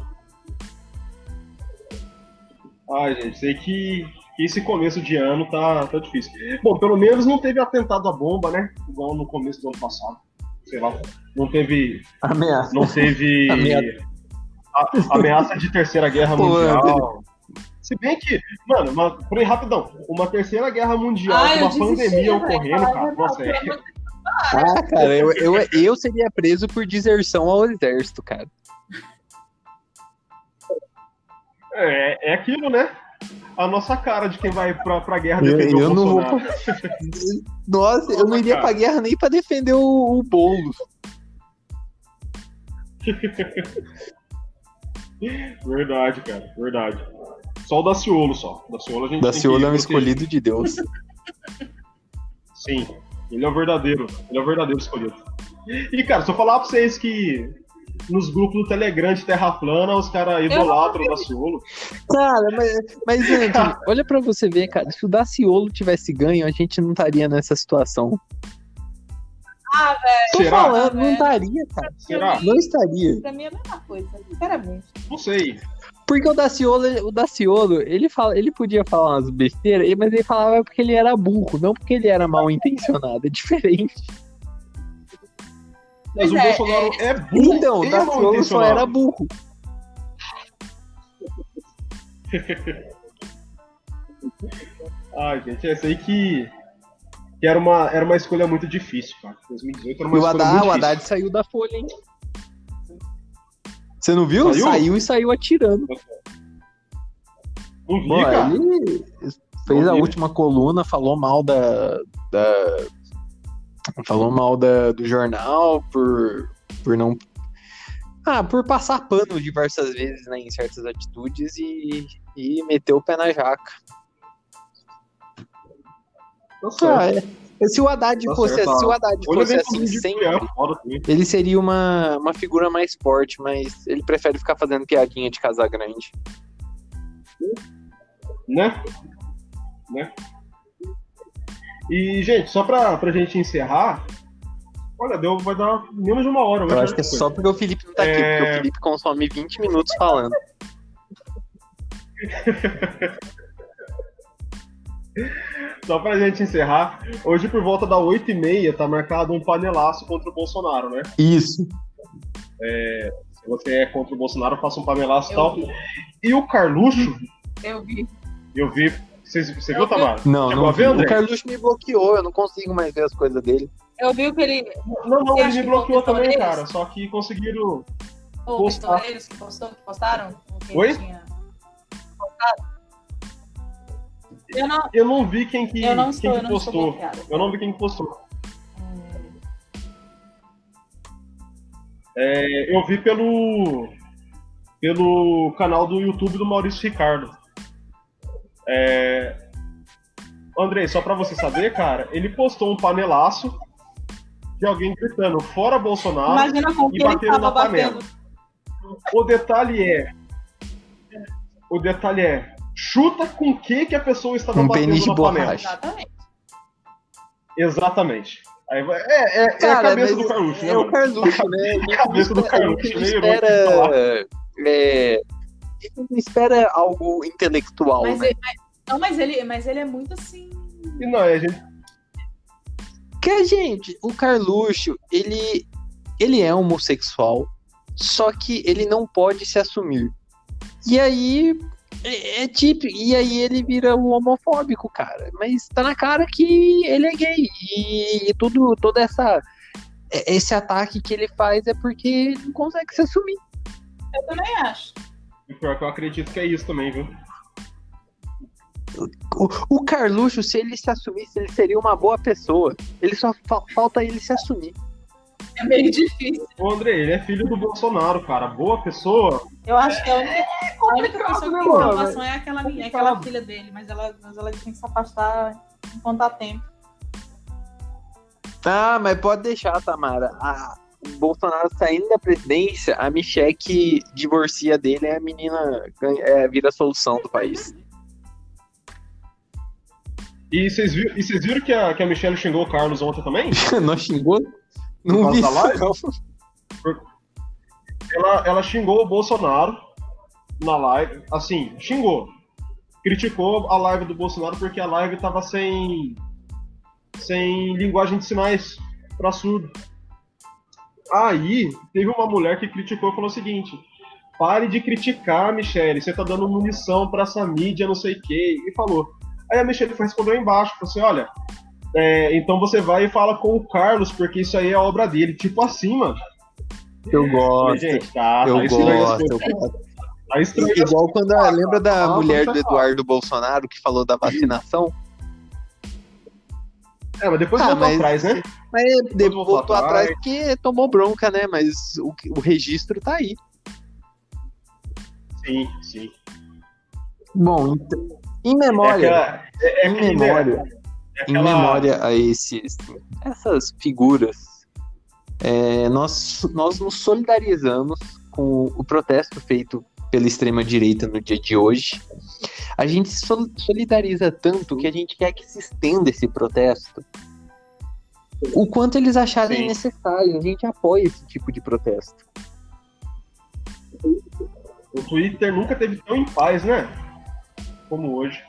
S1: Ai, gente, sei que esse começo de ano tá, tá difícil. Bom, pelo menos não teve atentado à bomba, né? Igual no começo do ano passado. Sei lá. Não teve.
S3: Ameaça.
S1: Não teve.
S3: Ameaça.
S1: a- ameaça de terceira guerra
S3: Pô,
S1: mundial. Se bem que, mano, uma, por aí rapidão, uma terceira guerra mundial com
S2: eu
S1: uma pandemia ocorrendo, cara.
S2: verdade,
S1: Nossa, é,
S3: Ah, cara, eu, eu, eu seria preso por deserção ao exército, cara.
S1: é, é aquilo, né? A nossa cara de quem vai pra, pra guerra
S3: Eu,
S1: defender
S3: eu
S1: o
S3: não vou. Nossa, eu não iria
S1: Cara.
S3: pra guerra nem pra defender o, o Boulos.
S1: Verdade, cara, verdade. Só o Daciolo, só. Daciolo a gente
S3: Daciolo é um escolhido de Deus.
S1: Sim, ele é o verdadeiro. Ele é o verdadeiro escolhido. E, cara, se eu falar pra vocês que nos grupos do Telegram de Terra Plana, os caras idolatram o Daciolo.
S3: Cara, mas, mas Anthony, olha pra você ver, cara. Se o Daciolo tivesse ganho, a gente não estaria nessa situação. Tô
S1: Será?
S3: falando, não
S2: velho.
S3: estaria, cara.
S1: Será?
S3: Não estaria.
S2: Pra mim é a mesma coisa, sinceramente.
S1: Não sei.
S3: Porque o Daciolo, o Daciolo, ele, fala, ele podia falar umas besteiras, mas ele falava porque ele era burro, não porque ele era mal intencionado. É diferente.
S1: Mas
S2: Pois
S1: o
S2: é,
S1: Bolsonaro é, burro.
S3: Então, o
S1: e é
S3: Daciolo só era burro.
S1: Ai, gente, essa aí que, que era, uma, era uma escolha muito difícil, cara. 2018 era
S3: E
S1: uma
S3: o
S1: escolha
S3: Haddad,
S1: muito
S3: o. Haddad saiu da folha, hein? Você não viu?
S1: Saiu?
S3: Saiu, e saiu atirando.
S1: Não vi,
S3: Pô,
S1: cara.
S3: ele fez
S1: Não
S3: a
S1: vi.
S3: última coluna, falou mal da. da- falou mal da, do jornal por, por não. Ah, por passar pano diversas vezes né, em certas atitudes e, e meteu o pé na jaca.
S1: Tá.
S3: Ah, é. Se o Haddad
S1: Tá
S3: fosse,
S1: certo,
S3: se o Haddad fosse assim sempre,
S1: também.
S3: ele seria uma, uma figura mais forte, mas ele prefere ficar fazendo piadinha de casa grande.
S1: Né? Né? E, gente, só pra, pra gente encerrar, olha, deu, vai dar menos de uma hora.
S3: Eu acho que é só porque o Felipe não tá aqui,
S1: É.
S3: porque o Felipe consome 20 minutos falando.
S1: Só pra gente encerrar, hoje por volta da 8h30 tá marcado um panelaço contra o Bolsonaro, né?
S3: Isso.
S1: Se você é contra o Bolsonaro, faça um panelaço e tal.
S2: vi,
S1: E o Carluxo,
S2: eu vi.
S1: eu vi. Você
S2: Eu
S1: viu,
S2: vi.
S1: Tamara?
S3: Não,
S1: Chegou
S3: não vi. O Carluxo me bloqueou, eu não consigo mais ver as coisas dele.
S2: Eu vi o que ele.
S1: Não, não,
S2: Você
S1: ele me
S2: que
S1: bloqueou também, cara. Só que conseguiram.
S2: O
S1: Postar.
S2: que postou, que postaram? O que
S1: Oi?
S2: tinha? Eu não,
S1: Eu não vi quem que,
S2: eu não
S1: quem que
S2: eu não
S1: postou. Eu não vi quem que postou.
S2: Hum.
S1: É, eu vi pelo, pelo canal do YouTube do Maurício Ricardo. É, Andrei, só para você saber, cara, ele postou um panelaço de alguém gritando fora Bolsonaro
S2: Imagina com
S1: e
S2: que ele
S1: batendo na panela.
S2: batendo.
S1: O detalhe é. O detalhe é. Chuta com que que a pessoa estava
S3: Um
S1: batendo na panela.
S2: Exatamente.
S1: Exatamente. Aí vai- é, é, é a
S3: Cara,
S1: cabeça do Carluxo, né?
S3: É o? Carluxo, né? A gente
S1: Cabeça do Carluxo,
S3: a
S1: meio
S3: espera. É, a gente não espera algo intelectual,
S2: Mas,
S3: né?
S2: ele, mas- não, mas ele, mas ele é muito assim.
S1: E não, a gente.
S3: Porque, gente, o Carluxo, ele, ele é homossexual, só que ele não pode se assumir. E aí, é, é tipo, e aí ele vira um homofóbico, cara. Mas tá na cara que ele é gay. E, e tudo, toda essa é- esse ataque que ele faz é porque ele não consegue se assumir.
S2: Eu também acho.
S1: O pior que eu acredito que é isso também, viu?
S3: O, o Carluxo, se ele se assumisse, ele seria uma boa pessoa. Ele só fa- falta ele se assumir.
S2: É meio difícil.
S1: O André, ele é filho do Bolsonaro, cara. Boa pessoa.
S2: Eu acho que a única, a única pessoa que
S3: né,
S2: tem salvação é aquela, minha- é aquela filha dele, mas ela, mas ela tem que se afastar enquanto há tempo.
S3: Ah, mas pode deixar, Tamara. A, o Bolsonaro saindo da presidência, a Michelle que divorcia dele é a menina é, vira a solução do país.
S1: E vocês viram, e vocês viram que, a, que a Michelle xingou o Carlos ontem também?
S3: não xingou? Não vi.
S1: Ela, ela xingou o Bolsonaro na live. Assim, xingou. Criticou a live do Bolsonaro porque a live tava sem. sem linguagem de sinais pra surdo. Aí, teve uma mulher que criticou e falou o seguinte: pare de criticar, Michele, você tá dando munição pra essa mídia, não sei o quê. E falou. Aí a Michelle foi respondeu embaixo, falou assim: olha, é, então você vai e fala com o Carlos, porque isso aí é obra dele. Tipo assim, mano.
S3: Eu
S1: Falei,
S3: gosto.
S1: gente, tá,
S3: Eu
S1: tá as
S3: gosto, eu gosto.
S1: Tá
S3: Igual quando a, lembra da
S1: Ah,
S3: mulher do. Eduardo Bolsonaro que falou da vacinação?
S1: É, mas depois
S3: Ah,
S1: voltou
S3: mas-
S1: atrás, né?
S3: Mas depois
S1: voltou
S3: voltou
S1: atrás.
S3: atrás porque tomou bronca, né? Mas o, o registro tá aí.
S1: Sim, sim.
S3: Bom, então, em
S1: É
S3: memória,
S1: aquela, é, é
S3: em memória,
S1: é
S3: em
S1: aquela-
S3: memória a esses essas figuras, é, nós, nós nos solidarizamos com o protesto feito pela extrema direita no dia de hoje. A gente se sol- solidariza tanto que a gente quer que se estenda esse protesto. O quanto eles acharem
S1: Sim.
S3: necessário, a gente apoia esse tipo de protesto.
S1: O Twitter nunca teve tão em paz, né? Como hoje.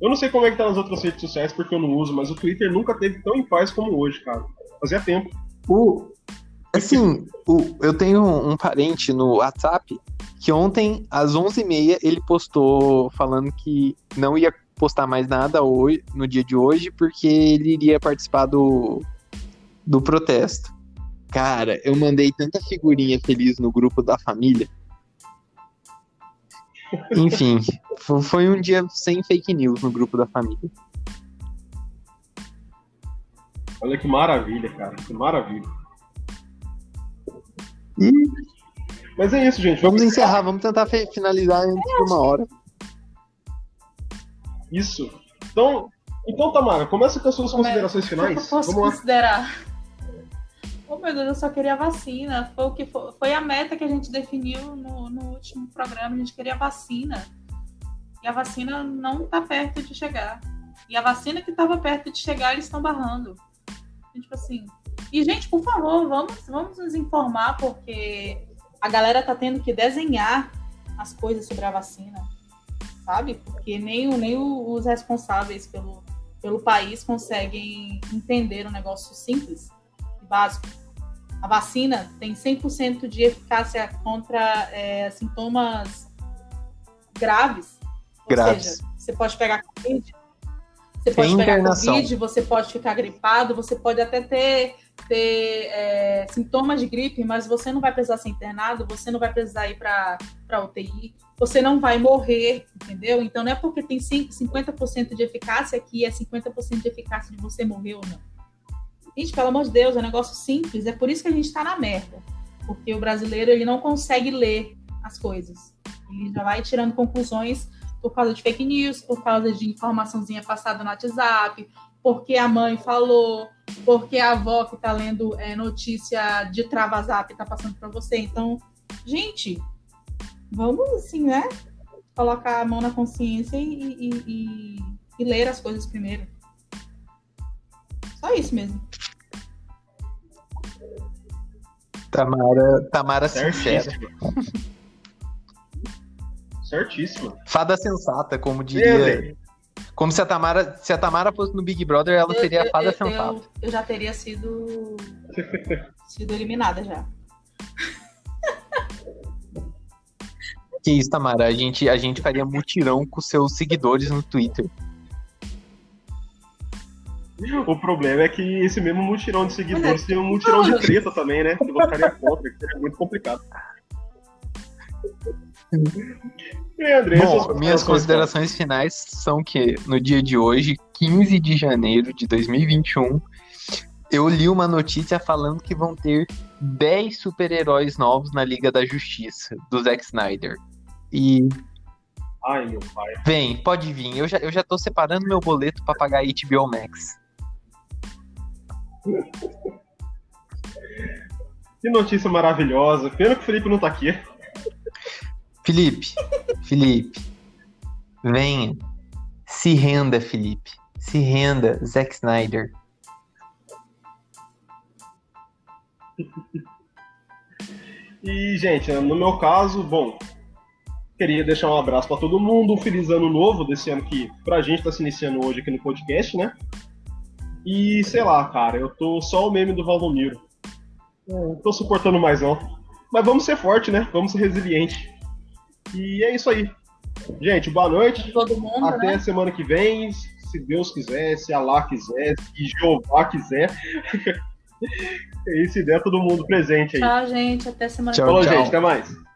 S1: Eu não sei como é que tá nas outras redes sociais porque eu não uso, mas o Twitter nunca teve tão em paz como hoje, cara. Fazia tempo.
S3: O, assim, o, eu tenho um parente no WhatsApp que ontem, às 11h30, ele postou falando que não ia postar mais nada hoje, no dia de hoje, porque ele iria participar do, do protesto. Cara, eu mandei tanta figurinha feliz no grupo da família. Enfim, fo- foi um dia sem fake news no grupo da família.
S1: Olha que maravilha, cara. Que maravilha.
S3: E
S1: Mas é isso, gente.
S3: vamos encerrar, vamos tentar finalizar antes de uma hora.
S1: Isso. Então, então Tamara, começa com as suas
S2: Como é-
S1: considerações
S2: O que eu
S1: finais.
S2: posso
S1: Vamos lá.
S2: considerar? Oh meu Deus, eu só queria vacina. Foi, o que foi, foi a meta que a gente definiu no, no último programa. A gente queria vacina. E a vacina não está perto de chegar. E a vacina que estava perto de chegar, eles estão barrando. Tipo assim. E, gente, por favor, vamos, vamos nos informar, porque a galera tá tendo que desenhar as coisas sobre a vacina. Sabe? Porque nem, nem os responsáveis pelo, pelo país conseguem entender um negócio simples e básico. A vacina tem 100% de eficácia contra é, sintomas graves. Ou
S3: Graves.
S2: seja, você pode pegar Covid, você pode pegar
S3: internação.
S2: Covid, você pode ficar gripado, você pode até ter, ter é, sintomas de gripe, mas você não vai precisar ser internado, você não vai precisar ir para UTI, você não vai morrer, entendeu? Então não é porque tem 5 50% de eficácia que é 50% de eficácia de você morrer ou não. Gente, pelo amor de Deus, é um negócio simples, é por isso que a gente tá na merda. porque o brasileiro ele não consegue ler as coisas. Ele já vai tirando conclusões por causa de fake news, por causa de informaçãozinha passada no WhatsApp, porque a mãe falou, porque a avó que está lendo é, notícia de travazap está passando para você. Então, gente, vamos assim, né? Colocar a mão na consciência e, e, e, e ler as coisas primeiro. Só isso mesmo.
S3: Tamara, Tamara sincera.
S1: Certíssimo. Certíssimo.
S3: Fada sensata, como diria. Como se a Tamara, se a Tamara fosse no Big Brother, ela
S2: Eu-
S3: seria a fada
S2: eu,
S3: sensata.
S2: eu, eu já teria sido sido eliminada já.
S3: Que isso, Tamara? A gente, a gente faria mutirão com seus seguidores no Twitter.
S1: O problema é que esse mesmo mutirão de seguidores tem um mutirão de treta também, né? Que eu ficaria contra, que seria muito complicado. André,
S3: Bom, minhas considerações finais são que no dia de hoje, 15 de janeiro de 2021, eu li uma notícia falando que vão ter 10 super-heróis novos na Liga da Justiça, do Zack Snyder. E
S1: Ai, meu pai.
S3: vem, pode vir. Eu já, eu já tô separando meu boleto pra pagar HBO Max.
S1: Que notícia maravilhosa. Pena que o Felipe não tá aqui.
S3: Felipe, Felipe, venha. Se renda, Felipe. Se renda, Zack Snyder.
S1: E, gente, no meu caso, bom, queria deixar um abraço pra todo mundo, um feliz ano novo desse ano que pra gente tá se iniciando hoje aqui no podcast, né? E sei lá, cara, eu tô só o meme do Valdomiro. Não tô suportando mais não. Mas vamos ser forte, né? Vamos ser resiliente. E é isso aí. Gente, boa noite.
S2: Todo mundo,
S1: Até
S2: né?
S1: semana que vem, se Deus quiser, se Allah quiser, se Jeová quiser. e se der todo mundo presente aí.
S2: Tchau, gente. Até semana
S3: Tchau,
S2: que vem.
S1: Falou, gente. Até mais.